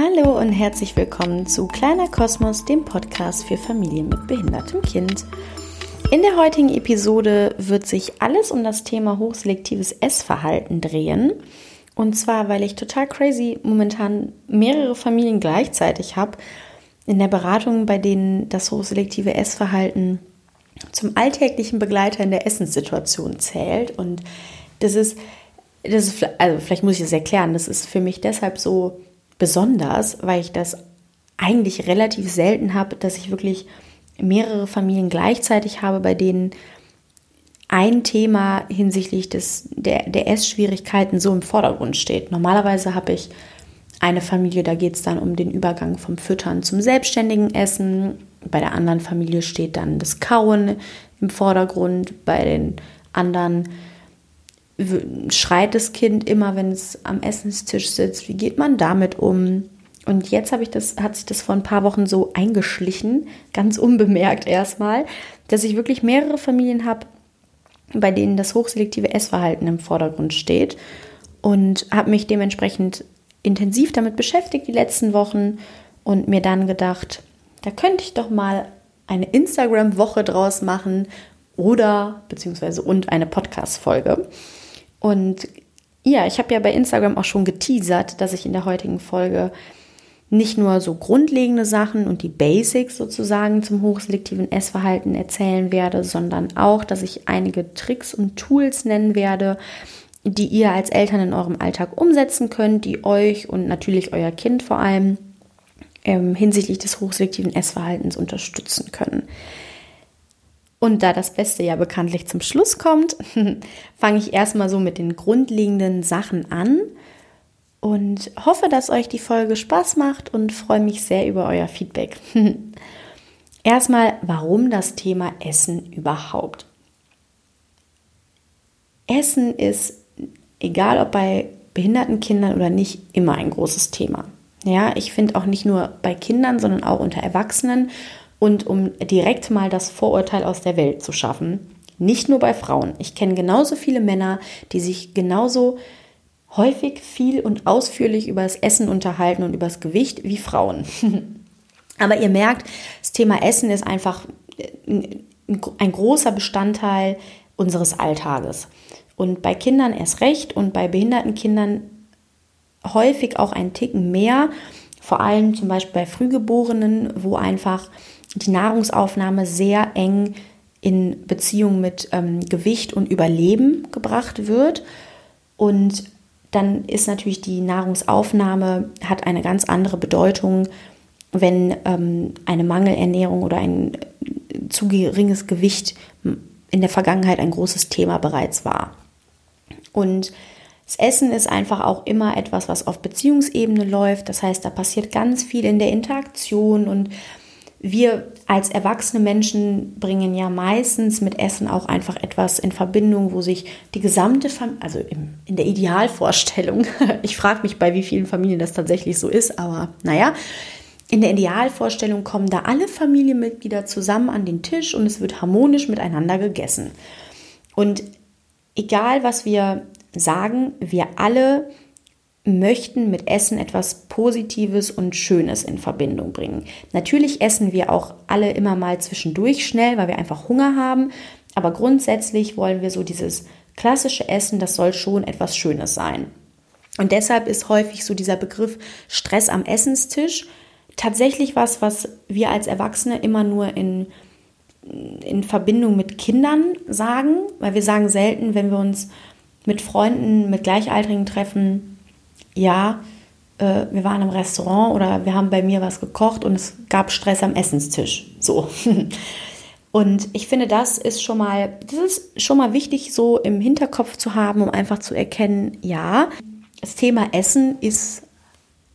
Hallo und herzlich willkommen zu Kleiner Kosmos, dem Podcast für Familien mit behindertem Kind. In der heutigen Episode wird sich alles um das Thema hochselektives Essverhalten drehen. Und zwar, weil ich total crazy momentan mehrere Familien gleichzeitig habe in der Beratung, bei denen das hochselektive Essverhalten zum alltäglichen Begleiter in der Essenssituation zählt. Und das ist, das ist, also vielleicht muss ich das erklären, das ist für mich deshalb so besonders, weil ich das eigentlich relativ selten habe, dass ich wirklich mehrere Familien gleichzeitig habe, bei denen ein Thema hinsichtlich des, der, der Essschwierigkeiten so im Vordergrund steht. Normalerweise habe ich eine Familie, da geht es dann um den Übergang vom Füttern zum selbstständigen Essen. Bei der anderen Familie steht dann das Kauen im Vordergrund. Bei den anderen schreit das Kind immer, wenn es am Essenstisch sitzt. Wie geht man damit um? Und jetzt habe ich das, hat sich das vor ein paar Wochen so eingeschlichen, ganz unbemerkt erstmal, dass ich wirklich mehrere Familien habe, bei denen das hochselektive Essverhalten im Vordergrund steht und habe mich dementsprechend intensiv damit beschäftigt die letzten Wochen und mir dann gedacht, da könnte ich doch mal eine Instagram-Woche draus machen oder beziehungsweise und eine Podcast-Folge. Und ja, ich habe ja bei Instagram auch schon geteasert, dass ich in der heutigen Folge nicht nur so grundlegende Sachen und die Basics sozusagen zum hochselektiven Essverhalten erzählen werde, sondern auch, dass ich einige Tricks und Tools nennen werde, die ihr als Eltern in eurem Alltag umsetzen könnt, die euch und natürlich euer Kind vor allem ähm, hinsichtlich des hochselektiven Essverhaltens unterstützen können. Und da das Beste ja bekanntlich zum Schluss kommt, fange ich erstmal so mit den grundlegenden Sachen an und hoffe, dass euch die Folge Spaß macht und freue mich sehr über euer Feedback. erstmal, warum das Thema Essen überhaupt? Essen ist, egal ob bei behinderten Kindern oder nicht, immer ein großes Thema. Ja, ich finde auch nicht nur bei Kindern, sondern auch unter Erwachsenen und um direkt mal das Vorurteil aus der Welt zu schaffen. Nicht nur bei Frauen. Ich kenne genauso viele Männer, die sich genauso häufig viel und ausführlich über das Essen unterhalten und über das Gewicht wie Frauen. Aber ihr merkt, das Thema Essen ist einfach ein großer Bestandteil unseres Alltages. Und bei Kindern erst recht und bei behinderten Kindern häufig auch ein Ticken mehr, vor allem zum Beispiel bei Frühgeborenen, wo einfach die Nahrungsaufnahme sehr eng in Beziehung mit ähm, Gewicht und Überleben gebracht wird. Und dann ist natürlich die Nahrungsaufnahme hat eine ganz andere Bedeutung, wenn ähm, eine Mangelernährung oder ein zu geringes Gewicht in der Vergangenheit ein großes Thema bereits war. Und das Essen ist einfach auch immer etwas, was auf Beziehungsebene läuft. Das heißt, da passiert ganz viel in der Interaktion und wir als erwachsene Menschen bringen ja meistens mit Essen auch einfach etwas in Verbindung, wo sich die gesamte Familie, also in der Idealvorstellung, ich frage mich, bei wie vielen Familien das tatsächlich so ist, aber naja, in der Idealvorstellung kommen da alle Familienmitglieder zusammen an den Tisch und es wird harmonisch miteinander gegessen. Und egal, was wir sagen, wir alle möchten mit Essen etwas Positives und Schönes in Verbindung bringen. Natürlich essen wir auch alle immer mal zwischendurch schnell, weil wir einfach Hunger haben, aber grundsätzlich wollen wir so dieses klassische Essen, das soll schon etwas Schönes sein. Und deshalb ist häufig so dieser Begriff Stress am Essenstisch tatsächlich was, was wir als Erwachsene immer nur in, in Verbindung mit Kindern sagen, weil wir sagen selten, wenn wir uns mit Freunden, mit Gleichaltrigen treffen, ja, äh, wir waren im Restaurant oder wir haben bei mir was gekocht und es gab Stress am Essenstisch. So. Und ich finde, das ist schon mal, das ist schon mal wichtig, so im Hinterkopf zu haben, um einfach zu erkennen, ja, das Thema Essen ist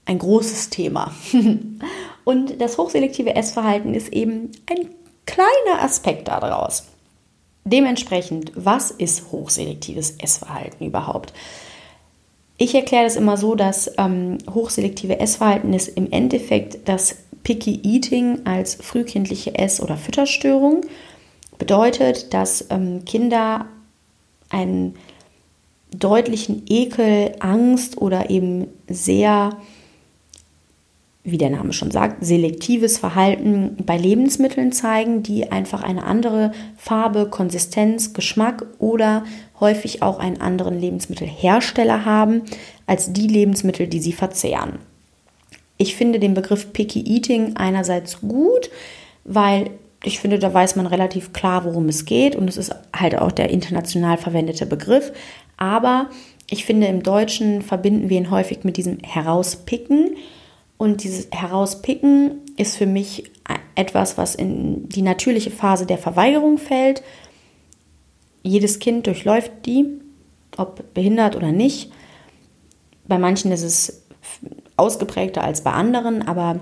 ein großes Thema. Und das hochselektive Essverhalten ist eben ein kleiner Aspekt daraus. Dementsprechend, was ist hochselektives Essverhalten überhaupt? Ich erkläre das immer so, dass ähm, hochselektive Essverhalten ist im Endeffekt das Picky Eating als frühkindliche Ess- oder Fütterstörung. Bedeutet, dass ähm, Kinder einen deutlichen Ekel, Angst oder eben sehr wie der Name schon sagt, selektives Verhalten bei Lebensmitteln zeigen, die einfach eine andere Farbe, Konsistenz, Geschmack oder häufig auch einen anderen Lebensmittelhersteller haben als die Lebensmittel, die sie verzehren. Ich finde den Begriff Picky Eating einerseits gut, weil ich finde, da weiß man relativ klar, worum es geht und es ist halt auch der international verwendete Begriff. Aber ich finde, im Deutschen verbinden wir ihn häufig mit diesem Herauspicken und dieses Herauspicken ist für mich etwas, was in die natürliche Phase der Verweigerung fällt. Jedes Kind durchläuft die, ob behindert oder nicht. Bei manchen ist es ausgeprägter als bei anderen, aber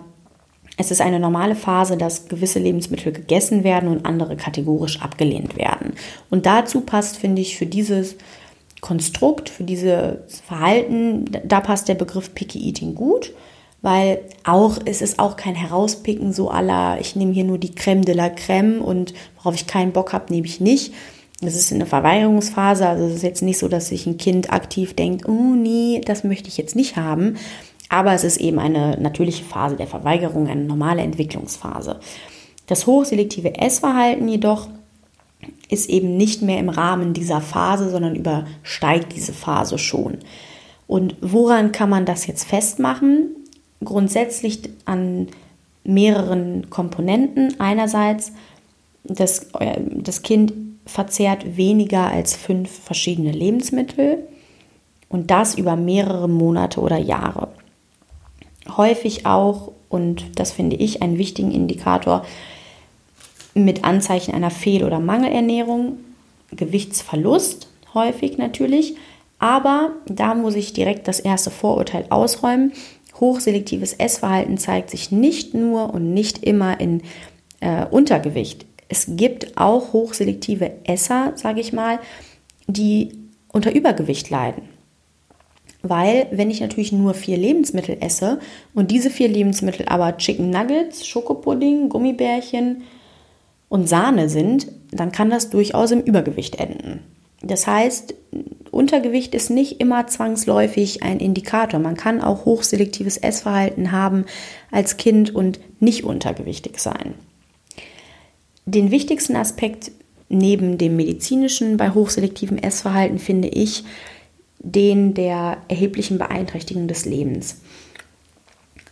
es ist eine normale Phase, dass gewisse Lebensmittel gegessen werden und andere kategorisch abgelehnt werden. Und dazu passt, finde ich, für dieses Konstrukt, für dieses Verhalten, da passt der Begriff Picky Eating gut weil auch es ist auch kein Herauspicken so aller, ich nehme hier nur die Creme de la Creme und worauf ich keinen Bock habe, nehme ich nicht. Das ist eine Verweigerungsphase, also es ist jetzt nicht so, dass sich ein Kind aktiv denkt, oh nee, das möchte ich jetzt nicht haben. Aber es ist eben eine natürliche Phase der Verweigerung, eine normale Entwicklungsphase. Das hochselektive Essverhalten jedoch ist eben nicht mehr im Rahmen dieser Phase, sondern übersteigt diese Phase schon. Und woran kann man das jetzt festmachen? Grundsätzlich an mehreren Komponenten. Einerseits, das, das Kind verzehrt weniger als fünf verschiedene Lebensmittel und das über mehrere Monate oder Jahre. Häufig auch, und das finde ich einen wichtigen Indikator, mit Anzeichen einer Fehl- oder Mangelernährung, Gewichtsverlust häufig natürlich, aber da muss ich direkt das erste Vorurteil ausräumen. Hochselektives Essverhalten zeigt sich nicht nur und nicht immer in äh, Untergewicht. Es gibt auch hochselektive Esser, sage ich mal, die unter Übergewicht leiden. Weil, wenn ich natürlich nur vier Lebensmittel esse und diese vier Lebensmittel aber Chicken Nuggets, Schokopudding, Gummibärchen und Sahne sind, dann kann das durchaus im Übergewicht enden. Das heißt, Untergewicht ist nicht immer zwangsläufig ein Indikator. Man kann auch hochselektives Essverhalten haben als Kind und nicht untergewichtig sein. Den wichtigsten Aspekt neben dem medizinischen bei hochselektivem Essverhalten finde ich den der erheblichen Beeinträchtigung des Lebens.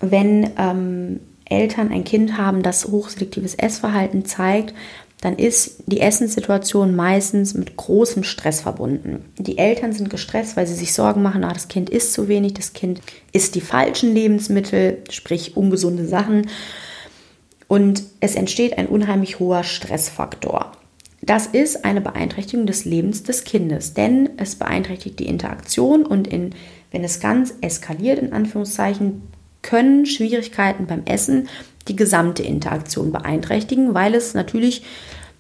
Wenn ähm, Eltern ein Kind haben, das hochselektives Essverhalten zeigt, dann ist die Essenssituation meistens mit großem Stress verbunden. Die Eltern sind gestresst, weil sie sich Sorgen machen, ah, das Kind isst zu wenig, das Kind isst die falschen Lebensmittel, sprich ungesunde Sachen. Und es entsteht ein unheimlich hoher Stressfaktor. Das ist eine Beeinträchtigung des Lebens des Kindes, denn es beeinträchtigt die Interaktion und in, wenn es ganz eskaliert, in Anführungszeichen, können Schwierigkeiten beim Essen die gesamte Interaktion beeinträchtigen, weil es natürlich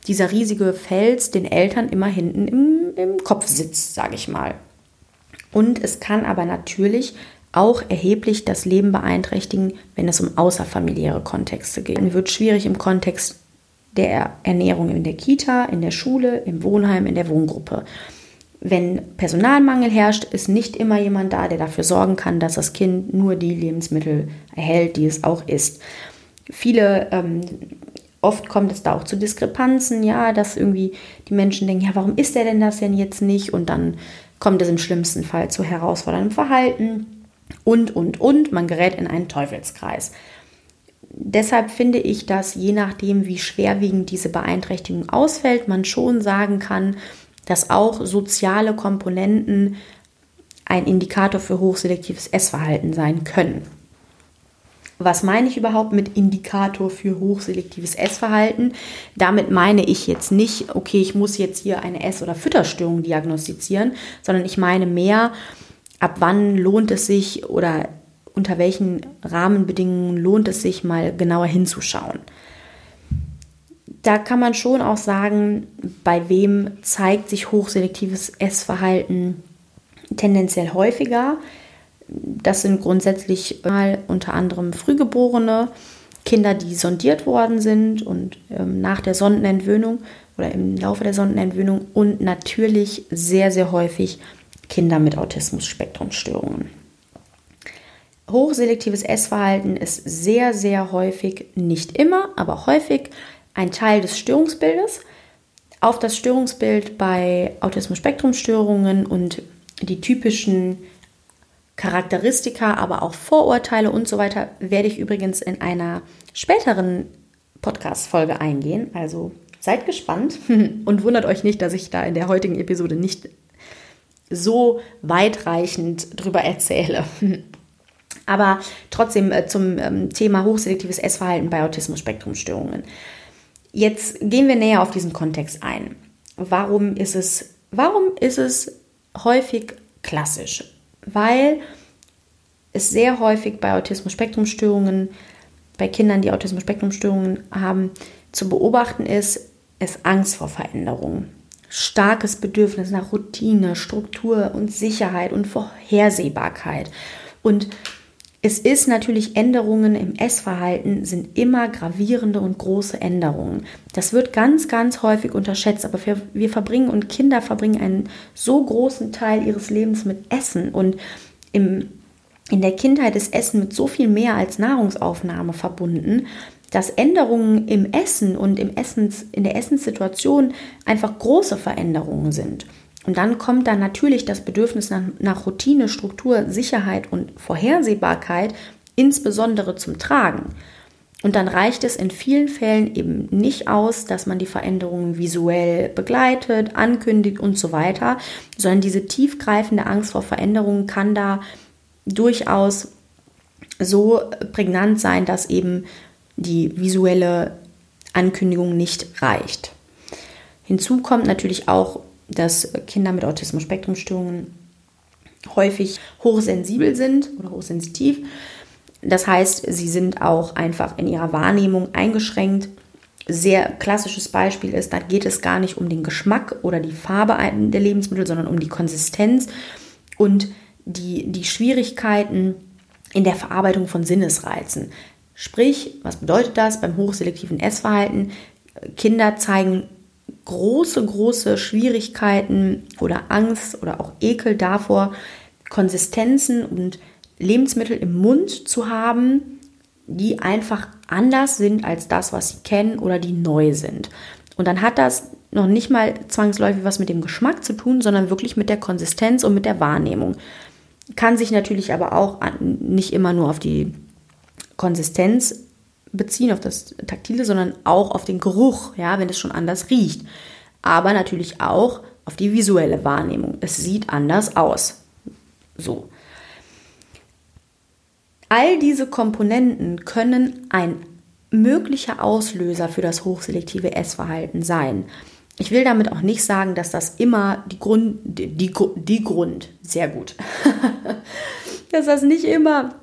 dieser riesige Fels den Eltern immer hinten im, im Kopf sitzt, sage ich mal. Und es kann aber natürlich auch erheblich das Leben beeinträchtigen, wenn es um außerfamiliäre Kontexte geht. Es wird schwierig im Kontext der Ernährung in der Kita, in der Schule, im Wohnheim, in der Wohngruppe. Wenn Personalmangel herrscht, ist nicht immer jemand da, der dafür sorgen kann, dass das Kind nur die Lebensmittel erhält, die es auch isst. Viele, ähm, oft kommt es da auch zu Diskrepanzen, ja, dass irgendwie die Menschen denken, ja, warum ist er denn das denn jetzt nicht? Und dann kommt es im schlimmsten Fall zu herausforderndem Verhalten und, und, und. Man gerät in einen Teufelskreis. Deshalb finde ich, dass je nachdem, wie schwerwiegend diese Beeinträchtigung ausfällt, man schon sagen kann, dass auch soziale Komponenten ein Indikator für hochselektives Essverhalten sein können. Was meine ich überhaupt mit Indikator für hochselektives Essverhalten? Damit meine ich jetzt nicht, okay, ich muss jetzt hier eine Ess- oder Fütterstörung diagnostizieren, sondern ich meine mehr, ab wann lohnt es sich oder unter welchen Rahmenbedingungen lohnt es sich mal genauer hinzuschauen da kann man schon auch sagen, bei wem zeigt sich hochselektives Essverhalten tendenziell häufiger. Das sind grundsätzlich mal unter anderem Frühgeborene, Kinder, die sondiert worden sind und ähm, nach der Sondenentwöhnung oder im Laufe der Sondenentwöhnung und natürlich sehr, sehr häufig Kinder mit Autismus-Spektrumstörungen. hochselektives Essverhalten ist sehr, sehr häufig, nicht immer, aber häufig ein Teil des Störungsbildes. Auf das Störungsbild bei Autismus-Spektrum-Störungen und die typischen Charakteristika, aber auch Vorurteile und so weiter werde ich übrigens in einer späteren Podcast-Folge eingehen. Also seid gespannt und wundert euch nicht, dass ich da in der heutigen Episode nicht so weitreichend drüber erzähle. Aber trotzdem äh, zum ähm, Thema hochselektives Essverhalten bei Autismus-Spektrum-Störungen. Jetzt gehen wir näher auf diesen Kontext ein. Warum ist es, warum ist es häufig klassisch? Weil es sehr häufig bei Autismus-Spektrum-Störungen, bei Kindern, die Autismus-Spektrum-Störungen haben, zu beobachten ist, ist Angst vor Veränderungen. Starkes Bedürfnis nach Routine, Struktur und Sicherheit und Vorhersehbarkeit. Und es ist natürlich Änderungen im Essverhalten sind immer gravierende und große Änderungen. Das wird ganz, ganz häufig unterschätzt, aber wir, wir verbringen und Kinder verbringen einen so großen Teil ihres Lebens mit Essen und im, in der Kindheit ist Essen mit so viel mehr als Nahrungsaufnahme verbunden, dass Änderungen im Essen und im Essens, in der Essenssituation einfach große Veränderungen sind. Und dann kommt da natürlich das Bedürfnis nach, nach Routine, Struktur, Sicherheit und Vorhersehbarkeit insbesondere zum Tragen. Und dann reicht es in vielen Fällen eben nicht aus, dass man die Veränderungen visuell begleitet, ankündigt und so weiter, sondern diese tiefgreifende Angst vor Veränderungen kann da durchaus so prägnant sein, dass eben die visuelle Ankündigung nicht reicht. Hinzu kommt natürlich auch dass Kinder mit Autismus-Spektrum-Störungen häufig hochsensibel sind oder hochsensitiv. Das heißt, sie sind auch einfach in ihrer Wahrnehmung eingeschränkt. Sehr klassisches Beispiel ist, da geht es gar nicht um den Geschmack oder die Farbe der Lebensmittel, sondern um die Konsistenz und die, die Schwierigkeiten in der Verarbeitung von Sinnesreizen. Sprich, was bedeutet das beim hochselektiven Essverhalten? Kinder zeigen große, große Schwierigkeiten oder Angst oder auch Ekel davor, Konsistenzen und Lebensmittel im Mund zu haben, die einfach anders sind als das, was sie kennen oder die neu sind. Und dann hat das noch nicht mal zwangsläufig was mit dem Geschmack zu tun, sondern wirklich mit der Konsistenz und mit der Wahrnehmung. Kann sich natürlich aber auch nicht immer nur auf die Konsistenz beziehen, auf das Taktile, sondern auch auf den Geruch, ja, wenn es schon anders riecht. Aber natürlich auch auf die visuelle Wahrnehmung. Es sieht anders aus. So. All diese Komponenten können ein möglicher Auslöser für das hochselektive Essverhalten sein. Ich will damit auch nicht sagen, dass das immer die Grund, die, die, die Grund, sehr gut, dass das nicht immer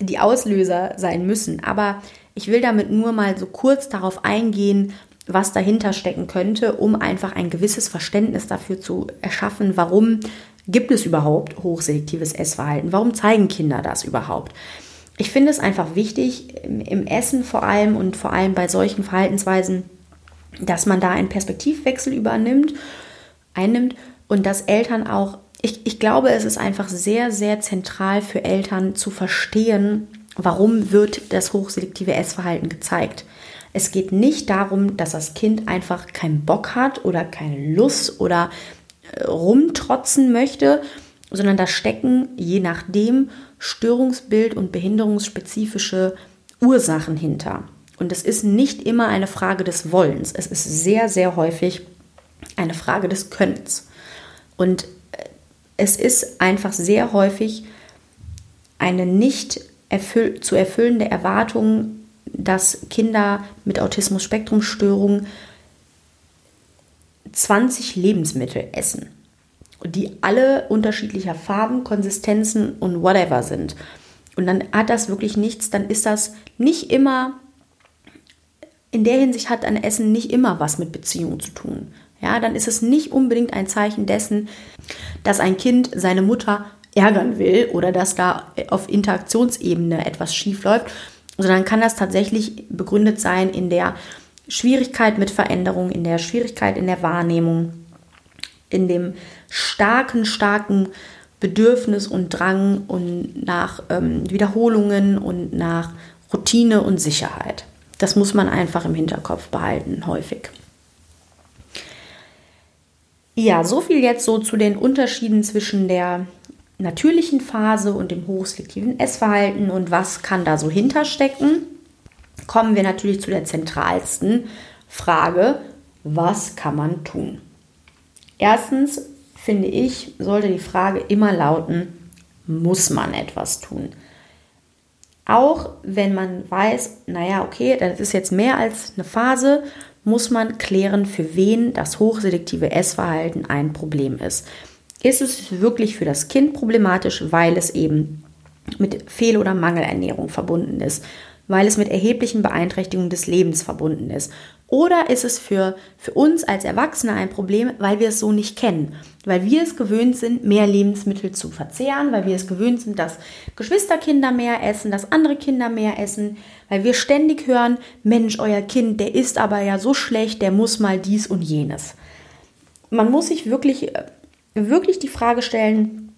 die Auslöser sein müssen. Aber ich will damit nur mal so kurz darauf eingehen, was dahinter stecken könnte, um einfach ein gewisses Verständnis dafür zu erschaffen, warum gibt es überhaupt hochselektives Essverhalten? Warum zeigen Kinder das überhaupt? Ich finde es einfach wichtig, im Essen vor allem und vor allem bei solchen Verhaltensweisen, dass man da einen Perspektivwechsel übernimmt, einnimmt und dass Eltern auch, ich, ich glaube, es ist einfach sehr, sehr zentral für Eltern zu verstehen, Warum wird das hochselektive Essverhalten gezeigt? Es geht nicht darum, dass das Kind einfach keinen Bock hat oder keine Lust oder äh, rumtrotzen möchte, sondern da stecken je nachdem Störungsbild und behinderungsspezifische Ursachen hinter. Und es ist nicht immer eine Frage des Wollens. Es ist sehr, sehr häufig eine Frage des Könnens. Und äh, es ist einfach sehr häufig eine nicht erfüll zu erfüllende Erwartung, dass Kinder mit Autismus-Spektrum-Störung 20 Lebensmittel essen, die alle unterschiedlicher Farben, Konsistenzen und whatever sind. Und dann hat das wirklich nichts, dann ist das nicht immer, in der Hinsicht hat ein Essen nicht immer was mit Beziehung zu tun. Ja, dann ist es nicht unbedingt ein Zeichen dessen, dass ein Kind seine Mutter ärgern will oder dass da auf Interaktionsebene etwas schief läuft, sondern kann das tatsächlich begründet sein in der Schwierigkeit mit Veränderung, in der Schwierigkeit in der Wahrnehmung, in dem starken, starken Bedürfnis und Drang und nach ähm, Wiederholungen und nach Routine und Sicherheit. Das muss man einfach im Hinterkopf behalten, häufig. Ja, so viel jetzt so zu den Unterschieden zwischen der natürlichen Phase und dem hochselektiven Essverhalten und was kann da so hinterstecken. Kommen wir natürlich zu der zentralsten Frage, was kann man tun? Erstens finde ich, sollte die Frage immer lauten, muss man etwas tun? Auch wenn man weiß, naja, okay, das ist jetzt mehr als eine Phase, muss man klären, für wen das hochselektive Essverhalten ein Problem ist. Ist es wirklich für das Kind problematisch, weil es eben mit Fehl- oder Mangelernährung verbunden ist, weil es mit erheblichen Beeinträchtigungen des Lebens verbunden ist oder ist es für, für uns als Erwachsene ein Problem, weil wir es so nicht kennen? Weil wir es gewöhnt sind, mehr Lebensmittel zu verzehren, weil wir es gewöhnt sind, dass Geschwisterkinder mehr essen, dass andere Kinder mehr essen, weil wir ständig hören, Mensch, euer Kind, der ist aber ja so schlecht, der muss mal dies und jenes. Man muss sich wirklich, wirklich die Frage stellen,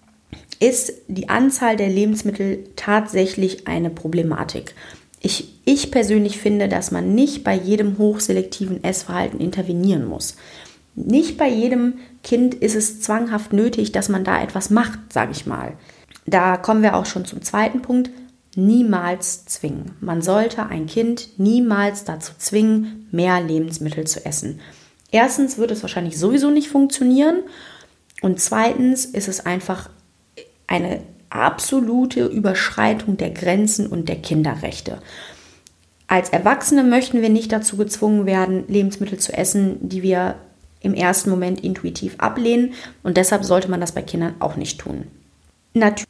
ist die Anzahl der Lebensmittel tatsächlich eine Problematik? Ich, ich persönlich finde, dass man nicht bei jedem hochselektiven Essverhalten intervenieren muss. Nicht bei jedem Kind ist es zwanghaft nötig, dass man da etwas macht, sage ich mal. Da kommen wir auch schon zum zweiten Punkt. Niemals zwingen. Man sollte ein Kind niemals dazu zwingen, mehr Lebensmittel zu essen. Erstens wird es wahrscheinlich sowieso nicht funktionieren und zweitens ist es einfach eine absolute Überschreitung der Grenzen und der Kinderrechte. Als Erwachsene möchten wir nicht dazu gezwungen werden, Lebensmittel zu essen, die wir im ersten Moment intuitiv ablehnen und deshalb sollte man das bei Kindern auch nicht tun. Natürlich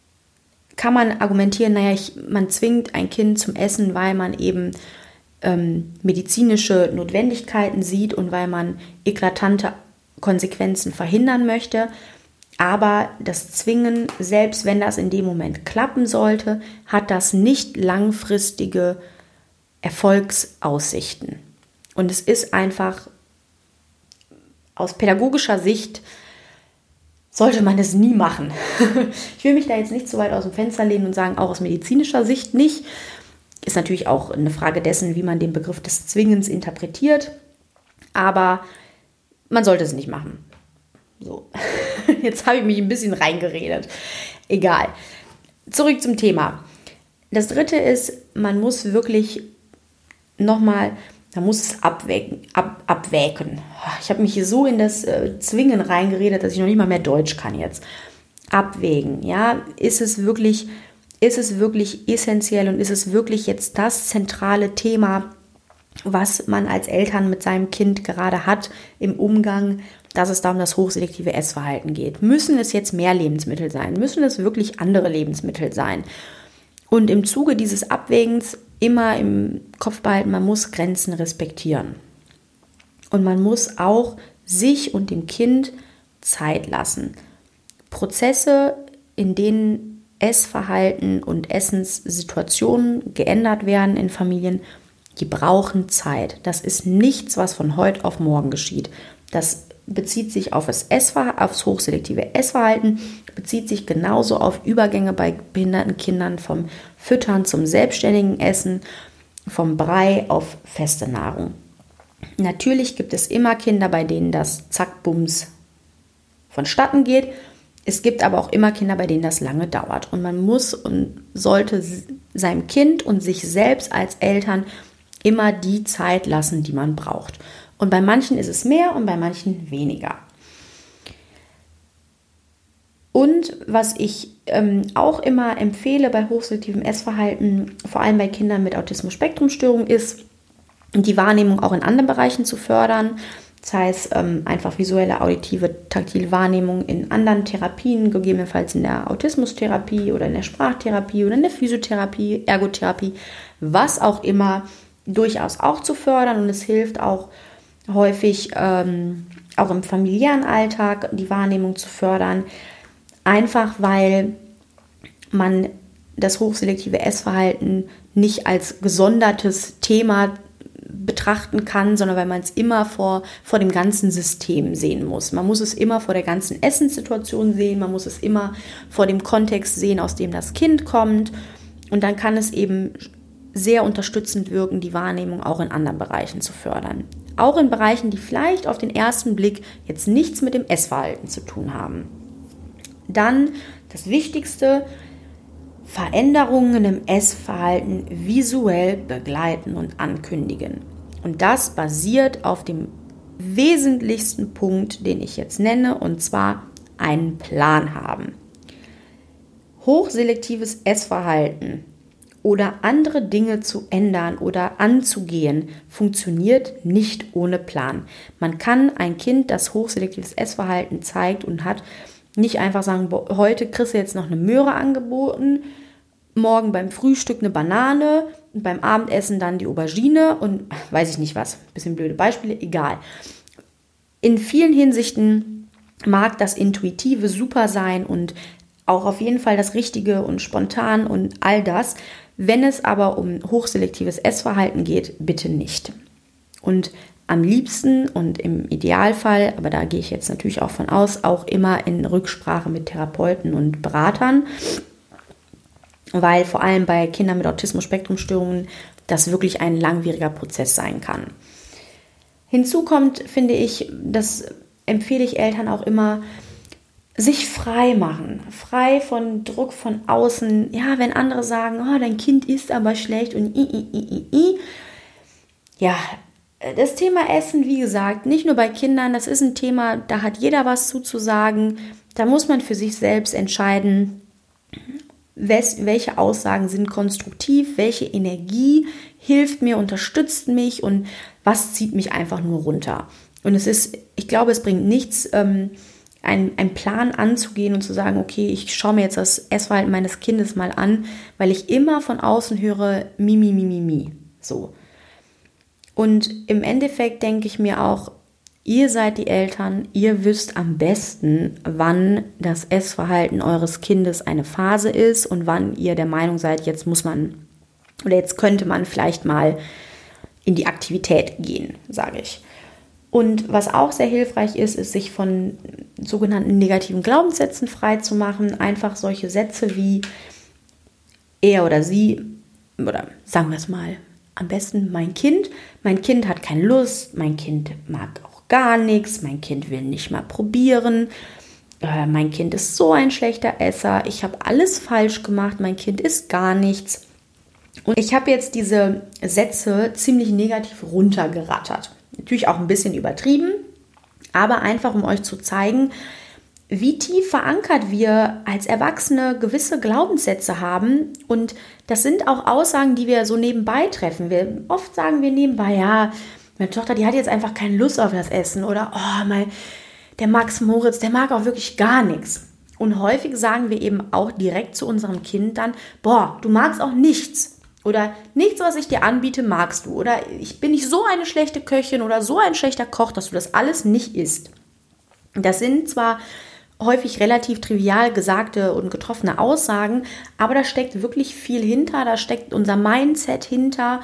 kann man argumentieren, naja, ich, man zwingt ein Kind zum Essen, weil man eben ähm, medizinische Notwendigkeiten sieht und weil man eklatante Konsequenzen verhindern möchte. Aber das Zwingen, selbst wenn das in dem Moment klappen sollte, hat das nicht langfristige Erfolgsaussichten. Und es ist einfach aus pädagogischer Sicht sollte man es nie machen. ich will mich da jetzt nicht zu weit aus dem Fenster lehnen und sagen, auch aus medizinischer Sicht nicht. Ist natürlich auch eine Frage dessen, wie man den Begriff des Zwingens interpretiert. Aber man sollte es nicht machen. So, jetzt habe ich mich ein bisschen reingeredet. Egal. Zurück zum Thema. Das dritte ist, man muss wirklich nochmal, man muss es abwägen. Ab, abwägen. Ich habe mich hier so in das äh, Zwingen reingeredet, dass ich noch nicht mal mehr Deutsch kann jetzt. Abwägen, ja, ist es wirklich, ist es wirklich essentiell und ist es wirklich jetzt das zentrale Thema, was man als Eltern mit seinem Kind gerade hat im Umgang dass es da um das hochselektive Essverhalten geht. Müssen es jetzt mehr Lebensmittel sein? Müssen es wirklich andere Lebensmittel sein? Und im Zuge dieses Abwägens immer im Kopf behalten, man muss Grenzen respektieren. Und man muss auch sich und dem Kind Zeit lassen. Prozesse, in denen Essverhalten und Essenssituationen geändert werden in Familien, die brauchen Zeit. Das ist nichts, was von heute auf morgen geschieht. Das bezieht sich auf das Essverhalten, aufs hochselektive Essverhalten, bezieht sich genauso auf Übergänge bei behinderten Kindern vom Füttern zum selbstständigen Essen, vom Brei auf feste Nahrung. Natürlich gibt es immer Kinder, bei denen das Zackbums vonstatten geht. Es gibt aber auch immer Kinder, bei denen das lange dauert. Und man muss und sollte seinem Kind und sich selbst als Eltern immer die Zeit lassen, die man braucht. Und bei manchen ist es mehr und bei manchen weniger. Und was ich ähm, auch immer empfehle bei hochselektivem Essverhalten, vor allem bei Kindern mit Autismus-Spektrum-Störung, ist, die Wahrnehmung auch in anderen Bereichen zu fördern. Das heißt, ähm, einfach visuelle, auditive, taktile Wahrnehmung in anderen Therapien, gegebenenfalls in der Autismustherapie oder in der Sprachtherapie oder in der Physiotherapie, Ergotherapie, was auch immer, durchaus auch zu fördern. Und es hilft auch, häufig ähm, auch im familiären Alltag die Wahrnehmung zu fördern. Einfach weil man das hochselektive Essverhalten nicht als gesondertes Thema betrachten kann, sondern weil man es immer vor, vor dem ganzen System sehen muss. Man muss es immer vor der ganzen Essenssituation sehen, man muss es immer vor dem Kontext sehen, aus dem das Kind kommt. Und dann kann es eben sehr unterstützend wirken, die Wahrnehmung auch in anderen Bereichen zu fördern. Auch in Bereichen, die vielleicht auf den ersten Blick jetzt nichts mit dem Essverhalten zu tun haben. Dann das Wichtigste, Veränderungen im Essverhalten visuell begleiten und ankündigen. Und das basiert auf dem wesentlichsten Punkt, den ich jetzt nenne, und zwar einen Plan haben. Hochselektives Essverhalten oder andere Dinge zu ändern oder anzugehen, funktioniert nicht ohne Plan. Man kann ein Kind, das hochselektives Essverhalten zeigt und hat, nicht einfach sagen, heute kriegst du jetzt noch eine Möhre angeboten, morgen beim Frühstück eine Banane und beim Abendessen dann die Aubergine und weiß ich nicht was. Bisschen blöde Beispiele, egal. In vielen Hinsichten mag das Intuitive super sein und auch auf jeden Fall das Richtige und spontan und all das. Wenn es aber um hochselektives Essverhalten geht, bitte nicht. Und am liebsten und im Idealfall, aber da gehe ich jetzt natürlich auch von aus, auch immer in Rücksprache mit Therapeuten und Beratern, weil vor allem bei Kindern mit Autismus-Spektrum-Störungen das wirklich ein langwieriger Prozess sein kann. Hinzu kommt, finde ich, das empfehle ich Eltern auch immer, sich frei machen, frei von Druck von außen. Ja, wenn andere sagen, oh, dein Kind ist aber schlecht und i, i, i, i, i. Ja, das Thema Essen, wie gesagt, nicht nur bei Kindern, das ist ein Thema, da hat jeder was zuzusagen. Da muss man für sich selbst entscheiden, welche Aussagen sind konstruktiv, welche Energie hilft mir, unterstützt mich und was zieht mich einfach nur runter. Und es ist, ich glaube, es bringt nichts, ähm, einen, Plan anzugehen und zu sagen, okay, ich schaue mir jetzt das Essverhalten meines Kindes mal an, weil ich immer von außen höre, mi, mi, mi, mi, mi. So. Und im Endeffekt denke ich mir auch, ihr seid die Eltern, ihr wisst am besten, wann das Essverhalten eures Kindes eine Phase ist und wann ihr der Meinung seid, jetzt muss man oder jetzt könnte man vielleicht mal in die Aktivität gehen, sage ich. Und was auch sehr hilfreich ist, ist, sich von sogenannten negativen Glaubenssätzen frei zu machen. Einfach solche Sätze wie er oder sie, oder sagen wir es mal, am besten mein Kind. Mein Kind hat keine Lust, mein Kind mag auch gar nichts, mein Kind will nicht mal probieren. Äh, mein Kind ist so ein schlechter Esser, ich habe alles falsch gemacht, mein Kind isst gar nichts. Und ich habe jetzt diese Sätze ziemlich negativ runtergerattert. Natürlich auch ein bisschen übertrieben, aber einfach um euch zu zeigen, wie tief verankert wir als Erwachsene gewisse Glaubenssätze haben. Und das sind auch Aussagen, die wir so nebenbei treffen. Wir, oft sagen wir nebenbei, ja, meine Tochter, die hat jetzt einfach keine Lust auf das Essen. Oder, oh, mein, der Max Moritz, der mag auch wirklich gar nichts. Und häufig sagen wir eben auch direkt zu unserem Kind dann, boah, du magst auch nichts. Oder nichts, was ich dir anbiete, magst du. Oder ich bin nicht so eine schlechte Köchin oder so ein schlechter Koch, dass du das alles nicht isst. Das sind zwar häufig relativ trivial gesagte und getroffene Aussagen, aber da steckt wirklich viel hinter, da steckt unser Mindset hinter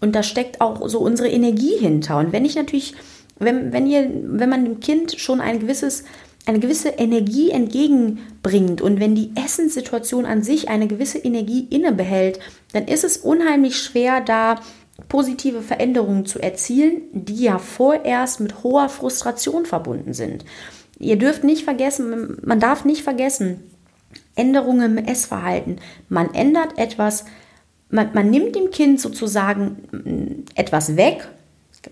und da steckt auch so unsere Energie hinter. Und wenn ich natürlich, wenn, wenn ihr, wenn man dem Kind schon ein gewisses eine gewisse Energie entgegenbringt und wenn die Essenssituation an sich eine gewisse Energie innebehält, dann ist es unheimlich schwer, da positive Veränderungen zu erzielen, die ja vorerst mit hoher Frustration verbunden sind. Ihr dürft nicht vergessen, man darf nicht vergessen, Änderungen im Essverhalten. Man ändert etwas, man, man nimmt dem Kind sozusagen mm, etwas weg,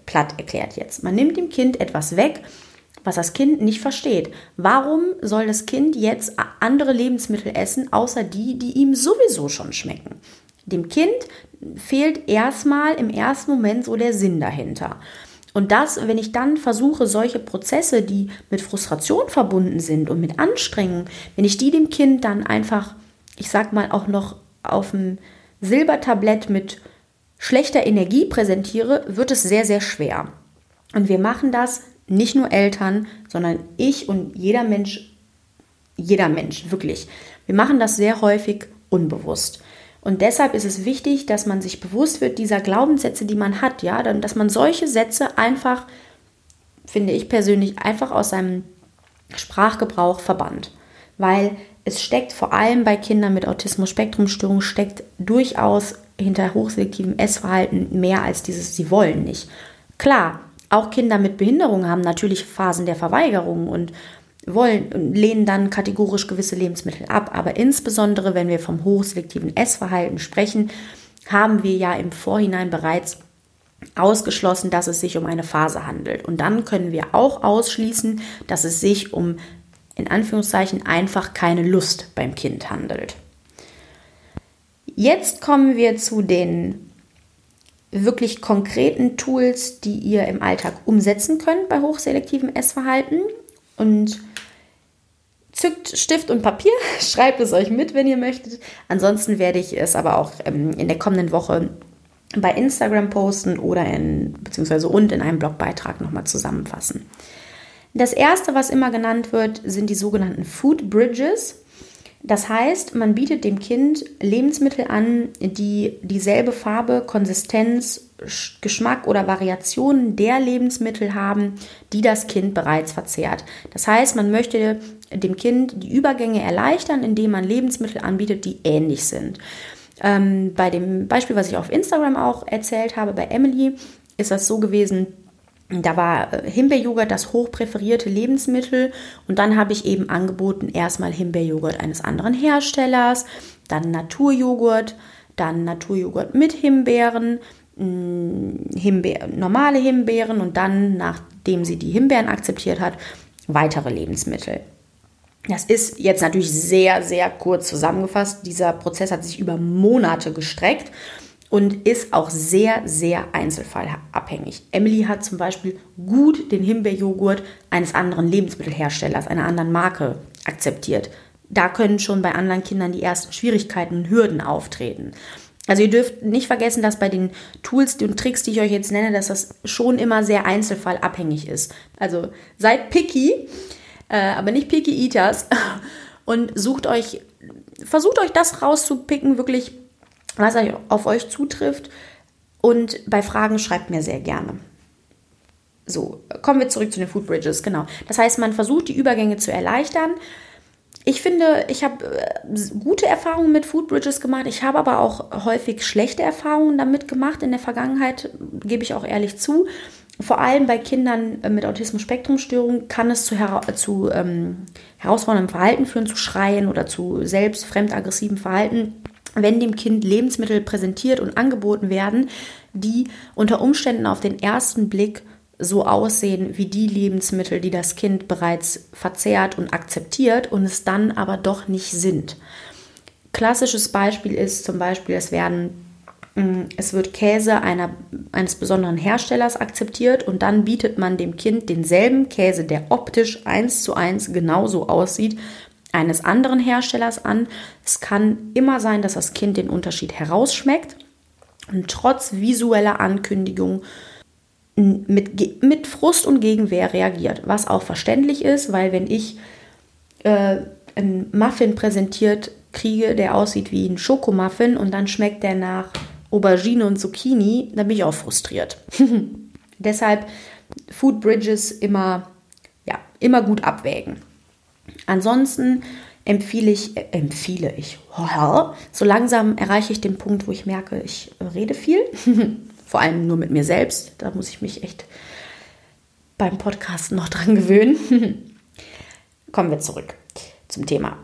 platt erklärt jetzt, man nimmt dem Kind etwas weg, was das Kind nicht versteht. Warum soll das Kind jetzt andere Lebensmittel essen, außer die, die ihm sowieso schon schmecken? Dem Kind fehlt erstmal im ersten Moment so der Sinn dahinter. Und das, wenn ich dann versuche, solche Prozesse, die mit Frustration verbunden sind und mit Anstrengung, wenn ich die dem Kind dann einfach, ich sag mal, auch noch auf dem Silbertablett mit schlechter Energie präsentiere, wird es sehr, sehr schwer. Und wir machen das nicht nur Eltern, sondern ich und jeder Mensch, jeder Mensch, wirklich. Wir machen das sehr häufig unbewusst. Und deshalb ist es wichtig, dass man sich bewusst wird dieser Glaubenssätze, die man hat, ja, dass man solche Sätze einfach, finde ich persönlich, einfach aus seinem Sprachgebrauch verbannt. Weil es steckt vor allem bei Kindern mit Autismus-Spektrum-Störung steckt durchaus hinter hochselektivem Essverhalten mehr als dieses Sie wollen nicht. Klar, auch Kinder mit Behinderung haben natürlich Phasen der Verweigerung und wollen und lehnen dann kategorisch gewisse Lebensmittel ab. Aber insbesondere, wenn wir vom hochselektiven Essverhalten sprechen, haben wir ja im Vorhinein bereits ausgeschlossen, dass es sich um eine Phase handelt. Und dann können wir auch ausschließen, dass es sich um in Anführungszeichen einfach keine Lust beim Kind handelt. Jetzt kommen wir zu den wirklich konkreten Tools, die ihr im Alltag umsetzen könnt bei hochselektivem Essverhalten. Und zückt Stift und Papier, schreibt es euch mit, wenn ihr möchtet. Ansonsten werde ich es aber auch ähm, in der kommenden Woche bei Instagram posten oder in, beziehungsweise und in einem Blogbeitrag nochmal zusammenfassen. Das erste, was immer genannt wird, sind die sogenannten Food Bridges. Das heißt, man bietet dem Kind Lebensmittel an, die dieselbe Farbe, Konsistenz, Geschmack oder Variationen der Lebensmittel haben, die das Kind bereits verzehrt. Das heißt, man möchte dem Kind die Übergänge erleichtern, indem man Lebensmittel anbietet, die ähnlich sind. Ähm, bei dem Beispiel, was ich auf Instagram auch erzählt habe, bei Emily, ist das so gewesen, da war äh, Himbeerjoghurt das hochpräferierte Lebensmittel und dann habe ich eben angeboten erstmal Himbeerjoghurt eines anderen Herstellers, dann Naturjoghurt, dann Naturjoghurt mit Himbeeren, mm, Himbeer, normale Himbeeren und dann, nachdem sie die Himbeeren akzeptiert hat, weitere Lebensmittel. Das ist jetzt natürlich sehr, sehr kurz zusammengefasst. Dieser Prozess hat sich über Monate gestreckt und ist auch sehr, sehr einzelfallabhängig. Emily hat zum Beispiel gut den Himbeerjoghurt eines anderen Lebensmittelherstellers, einer anderen Marke akzeptiert. Da können schon bei anderen Kindern die ersten Schwierigkeiten und Hürden auftreten. Also ihr dürft nicht vergessen, dass bei den Tools und Tricks, die ich euch jetzt nenne, dass das schon immer sehr einzelfallabhängig ist. Also seid picky, äh, aber nicht picky eaters und sucht euch, versucht euch das rauszupicken, wirklich was auf euch zutrifft. Und bei Fragen schreibt mir sehr gerne. So, kommen wir zurück zu den Food Bridges, genau. Das heißt, man versucht die Übergänge zu erleichtern. Ich finde, ich habe äh, gute Erfahrungen mit Food Bridges gemacht. Ich habe aber auch häufig schlechte Erfahrungen damit gemacht in der Vergangenheit, gebe ich auch ehrlich zu. Vor allem bei Kindern äh, mit Autismus-Spektrum-Störung kann es zu, hera zu ähm, herausforderndem Verhalten führen, zu Schreien oder zu selbst fremdaggressivem Verhalten wenn dem Kind Lebensmittel präsentiert und angeboten werden, die unter Umständen auf den ersten Blick so aussehen wie die Lebensmittel, die das Kind bereits verzehrt und akzeptiert und es dann aber doch nicht sind. Klassisches Beispiel ist zum Beispiel, es werden mm, es wird Käse einer, eines besonderen Herstellers akzeptiert und dann bietet man dem Kind denselben Käse, der optisch eins zu eins genauso aussieht, eines anderen Herstellers an. Es kann immer sein, dass das Kind den Unterschied herausschmeckt und trotz visueller Ankündigung mit, mit Frust und Gegenwehr reagiert, was auch verständlich ist, weil wenn ich äh, einen Muffin präsentiert kriege, der aussieht wie ein Schokomuffin und dann schmeckt der nach Aubergine und Zucchini, dann bin ich auch frustriert. Deshalb Food Bridges immer, ja, immer gut abwägen. Ansonsten empfehle ich, äh, empfehle ich, so langsam erreiche ich den Punkt, wo ich merke, ich rede viel, vor allem nur mit mir selbst. Da muss ich mich echt beim Podcast noch dran gewöhnen. Kommen wir zurück zum Thema.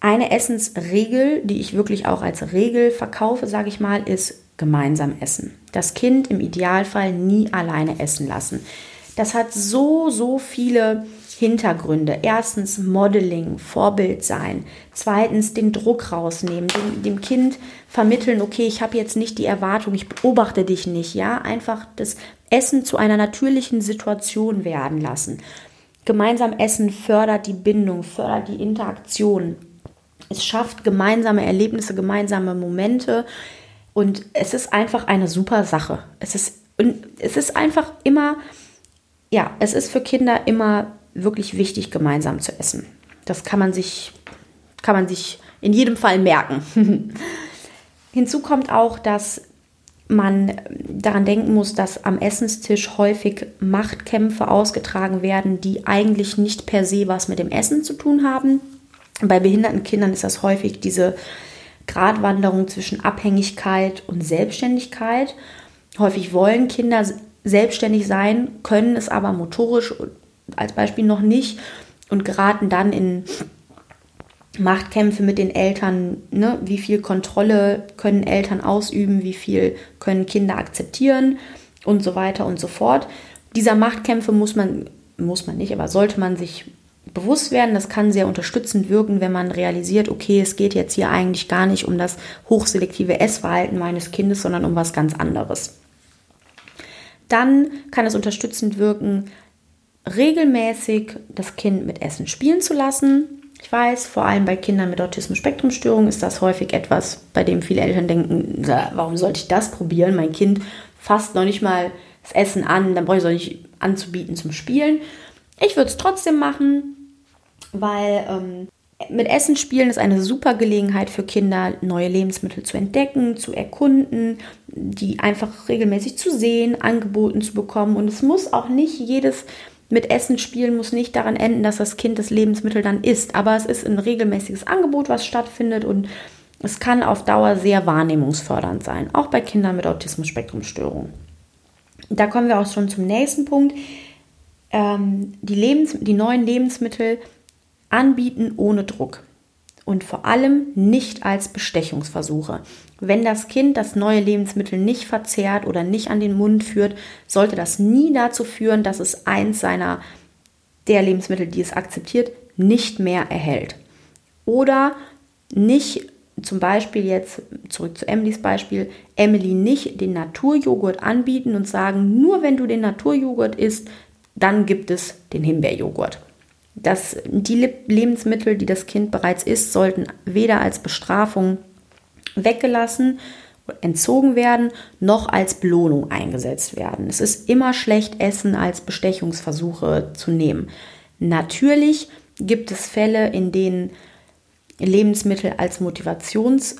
Eine Essensregel, die ich wirklich auch als Regel verkaufe, sage ich mal, ist gemeinsam essen. Das Kind im Idealfall nie alleine essen lassen. Das hat so, so viele Hintergründe. Erstens Modeling, Vorbild sein. Zweitens den Druck rausnehmen, dem, dem Kind vermitteln, okay, ich habe jetzt nicht die Erwartung, ich beobachte dich nicht, ja, einfach das Essen zu einer natürlichen Situation werden lassen. Gemeinsam essen fördert die Bindung, fördert die Interaktion. Es schafft gemeinsame Erlebnisse, gemeinsame Momente und es ist einfach eine super Sache. Es ist, es ist einfach immer, ja, es ist für Kinder immer wirklich wichtig, gemeinsam zu essen. Das kann man sich, kann man sich in jedem Fall merken. Hinzu kommt auch, dass man daran denken muss, dass am Essenstisch häufig Machtkämpfe ausgetragen werden, die eigentlich nicht per se was mit dem Essen zu tun haben. Bei behinderten Kindern ist das häufig diese Gratwanderung zwischen Abhängigkeit und Selbstständigkeit. Häufig wollen Kinder selbstständig sein, können es aber motorisch als Beispiel noch nicht und geraten dann in Machtkämpfe mit den Eltern, ne? wie viel Kontrolle können Eltern ausüben, wie viel können Kinder akzeptieren und so weiter und so fort. Dieser Machtkämpfe muss man, muss man nicht, aber sollte man sich bewusst werden. Das kann sehr unterstützend wirken, wenn man realisiert, okay, es geht jetzt hier eigentlich gar nicht um das hochselektive Essverhalten meines Kindes, sondern um was ganz anderes. Dann kann es unterstützend wirken, regelmäßig das Kind mit Essen spielen zu lassen. Ich weiß, vor allem bei Kindern mit Autismus-Spektrum-Störung ist das häufig etwas, bei dem viele Eltern denken, warum sollte ich das probieren? Mein Kind fasst noch nicht mal das Essen an, dann brauche ich es auch nicht anzubieten zum Spielen. Ich würde es trotzdem machen, weil ähm, mit Essen spielen ist eine super Gelegenheit für Kinder, neue Lebensmittel zu entdecken, zu erkunden, die einfach regelmäßig zu sehen, angeboten zu bekommen. Und es muss auch nicht jedes mit Essen spielen muss nicht daran enden, dass das Kind das Lebensmittel dann isst. Aber es ist ein regelmäßiges Angebot, was stattfindet und es kann auf Dauer sehr wahrnehmungsfördernd sein, auch bei Kindern mit Autismus-Spektrum-Störung. Da kommen wir auch schon zum nächsten Punkt. Ähm, die, Lebens die neuen Lebensmittel anbieten ohne Druck und vor allem nicht als Bestechungsversuche. Wenn das Kind das neue Lebensmittel nicht verzehrt oder nicht an den Mund führt, sollte das nie dazu führen, dass es eins seiner der Lebensmittel, die es akzeptiert, nicht mehr erhält. Oder nicht zum Beispiel jetzt zurück zu Emilys Beispiel, Emily nicht den Naturjoghurt anbieten und sagen, nur wenn du den Naturjoghurt isst, dann gibt es den Himbeerjoghurt. Das, die Lebensmittel, die das Kind bereits isst, sollten weder als Bestrafung weggelassen, entzogen werden, noch als Belohnung eingesetzt werden. Es ist immer schlecht, Essen als Bestechungsversuche zu nehmen. Natürlich gibt es Fälle, in denen Lebensmittel als Motivations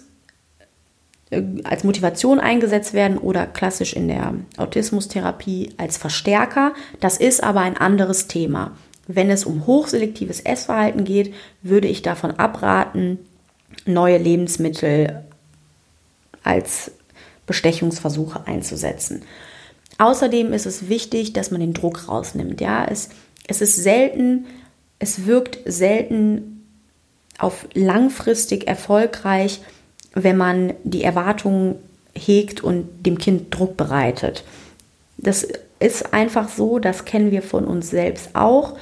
äh, als Motivation eingesetzt werden oder klassisch in der Autismustherapie als Verstärker. Das ist aber ein anderes Thema. Wenn es um hochselektives Essverhalten geht, würde ich davon abraten, neue Lebensmittel als Bestechungsversuche einzusetzen. Außerdem ist es wichtig, dass man den Druck rausnimmt. Ja, es, es ist selten, es wirkt selten auf langfristig erfolgreich, wenn man die Erwartungen hegt und dem Kind Druck bereitet. Das ist einfach so, das kennen wir von uns selbst auch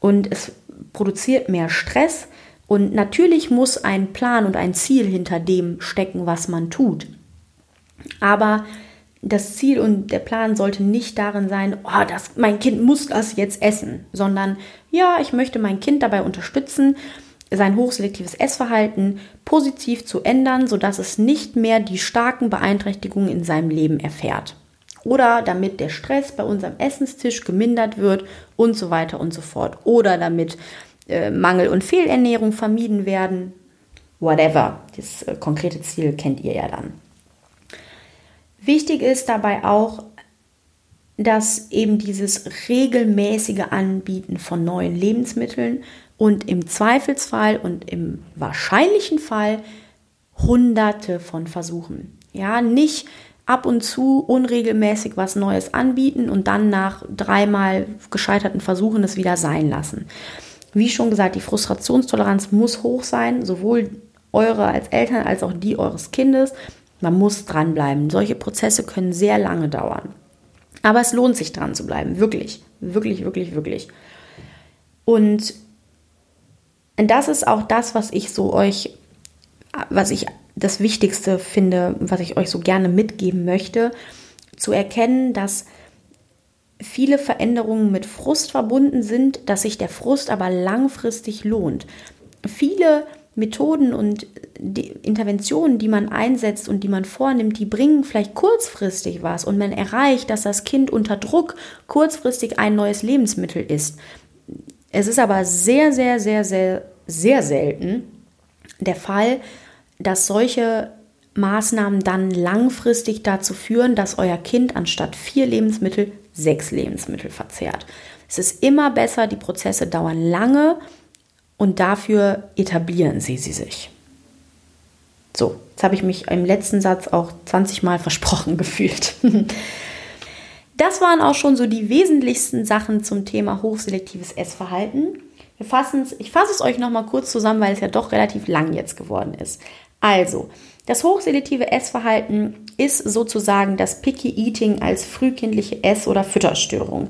und es produziert mehr Stress und natürlich muss ein Plan und ein Ziel hinter dem stecken, was man tut. Aber das Ziel und der Plan sollte nicht darin sein, oh, das, mein Kind muss das jetzt essen, sondern ja, ich möchte mein Kind dabei unterstützen, sein hochselektives Essverhalten positiv zu ändern, sodass es nicht mehr die starken Beeinträchtigungen in seinem Leben erfährt. Oder damit der Stress bei unserem Essenstisch gemindert wird und so weiter und so fort. Oder damit äh, Mangel- und Fehlernährung vermieden werden. Whatever. Das äh, konkrete Ziel kennt ihr ja dann. Wichtig ist dabei auch, dass eben dieses regelmäßige Anbieten von neuen Lebensmitteln und im Zweifelsfall und im wahrscheinlichen Fall hunderte von Versuchen. Ja, nicht ab und zu unregelmäßig was Neues anbieten und dann nach dreimal gescheiterten Versuchen es wieder sein lassen. Wie schon gesagt, die Frustrationstoleranz muss hoch sein, sowohl eure als Eltern als auch die eures Kindes. Man muss dranbleiben. Solche Prozesse können sehr lange dauern. Aber es lohnt sich dran zu bleiben. Wirklich, wirklich, wirklich, wirklich. Und das ist auch das, was ich so euch, was ich das Wichtigste finde, was ich euch so gerne mitgeben möchte, zu erkennen, dass viele Veränderungen mit Frust verbunden sind, dass sich der Frust aber langfristig lohnt. Viele Methoden und die Interventionen, die man einsetzt und die man vornimmt, die bringen vielleicht kurzfristig was und man erreicht, dass das Kind unter Druck kurzfristig ein neues Lebensmittel isst. Es ist aber sehr, sehr, sehr, sehr, sehr selten der Fall, dass solche Maßnahmen dann langfristig dazu führen, dass euer Kind anstatt vier Lebensmittel sechs Lebensmittel verzehrt. Es ist immer besser, die Prozesse dauern lange und dafür etablieren sie sie sich. So, jetzt habe ich mich im letzten Satz auch 20 Mal versprochen gefühlt. Das waren auch schon so die wesentlichsten Sachen zum Thema hochselektives Essverhalten. Wir ich fasse es euch nochmal kurz zusammen, weil es ja doch relativ lang jetzt geworden ist. Also, das hochselektive Essverhalten ist sozusagen das Picky Eating als frühkindliche Ess- oder Fütterstörung.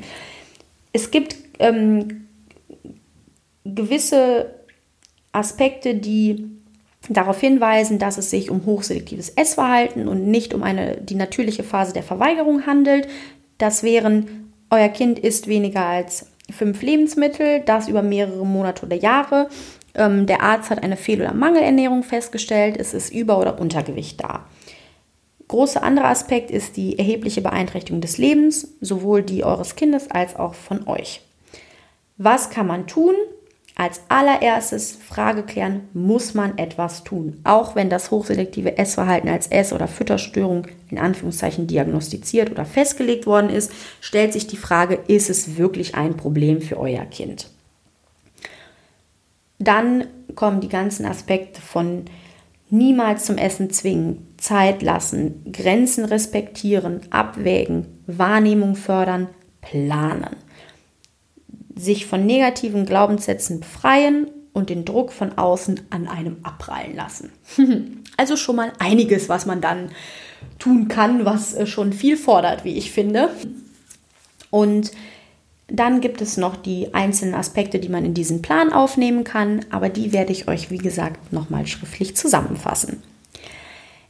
Es gibt ähm, gewisse Aspekte, die darauf hinweisen, dass es sich um hochselektives Essverhalten und nicht um eine, die natürliche Phase der Verweigerung handelt. Das wären, euer Kind isst weniger als fünf Lebensmittel, das über mehrere Monate oder Jahre. Ähm, der Arzt hat eine Fehl- oder Mangelernährung festgestellt, es ist Über- oder Untergewicht da. Großer anderer Aspekt ist die erhebliche Beeinträchtigung des Lebens, sowohl die eures Kindes als auch von euch. Was kann man tun? Als allererstes Frage klären, muss man etwas tun? Auch wenn das hochselektive Essverhalten als Ess- oder Fütterstörung in Anführungszeichen diagnostiziert oder festgelegt worden ist, stellt sich die Frage, ist es wirklich ein Problem für euer Kind? Dann kommen die ganzen Aspekte von niemals zum Essen zwingen, Zeit lassen, Grenzen respektieren, abwägen, Wahrnehmung fördern, planen sich von negativen Glaubenssätzen befreien und den Druck von außen an einem abprallen lassen. also schon mal einiges, was man dann tun kann, was äh, schon viel fordert, wie ich finde. Und dann gibt es noch die einzelnen Aspekte, die man in diesen Plan aufnehmen kann, aber die werde ich euch, wie gesagt, nochmal schriftlich zusammenfassen.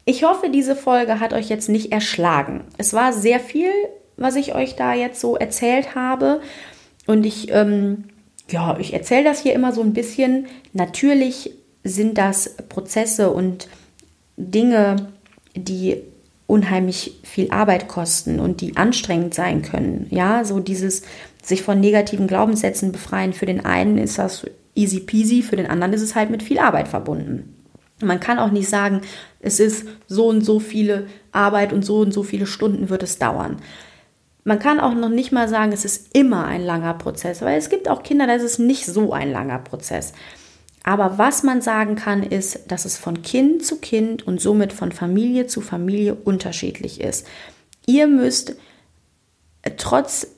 Ich hoffe, diese Folge hat euch jetzt nicht erschlagen. Es war sehr viel, was ich euch da jetzt so erzählt habe. Und ich, ähm, ja, ich erzähle das hier immer so ein bisschen. Natürlich sind das Prozesse und Dinge, die unheimlich viel Arbeit kosten und die anstrengend sein können. Ja, so dieses sich von negativen Glaubenssätzen befreien. Für den einen ist das easy peasy, für den anderen ist es halt mit viel Arbeit verbunden. Man kann auch nicht sagen, es ist so und so viele Arbeit und so und so viele Stunden wird es dauern. Man kann auch noch nicht mal sagen, es ist immer ein langer Prozess, weil es gibt auch Kinder, da ist es nicht so ein langer Prozess. Aber was man sagen kann, ist, dass es von Kind zu Kind und somit von Familie zu Familie unterschiedlich ist. Ihr müsst äh, trotz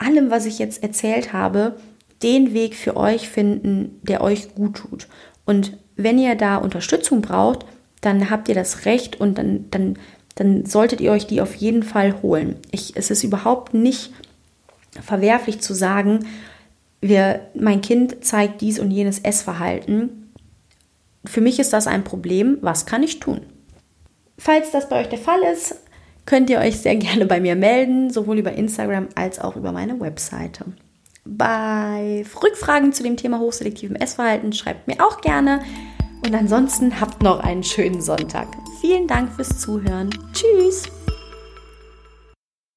allem, was ich jetzt erzählt habe, den Weg für euch finden, der euch gut tut. Und wenn ihr da Unterstützung braucht, dann habt ihr das Recht und dann, dann dann solltet ihr euch die auf jeden Fall holen. Ich, es ist überhaupt nicht verwerflich zu sagen, wir, mein Kind zeigt dies und jenes Essverhalten. Für mich ist das ein Problem. Was kann ich tun? Falls das bei euch der Fall ist, könnt ihr euch sehr gerne bei mir melden, sowohl über Instagram als auch über meine Webseite. Bei Rückfragen zu dem Thema hochselektivem Essverhalten schreibt mir auch gerne. Und ansonsten habt noch einen schönen Sonntag. Vielen Dank fürs Zuhören. Tschüss.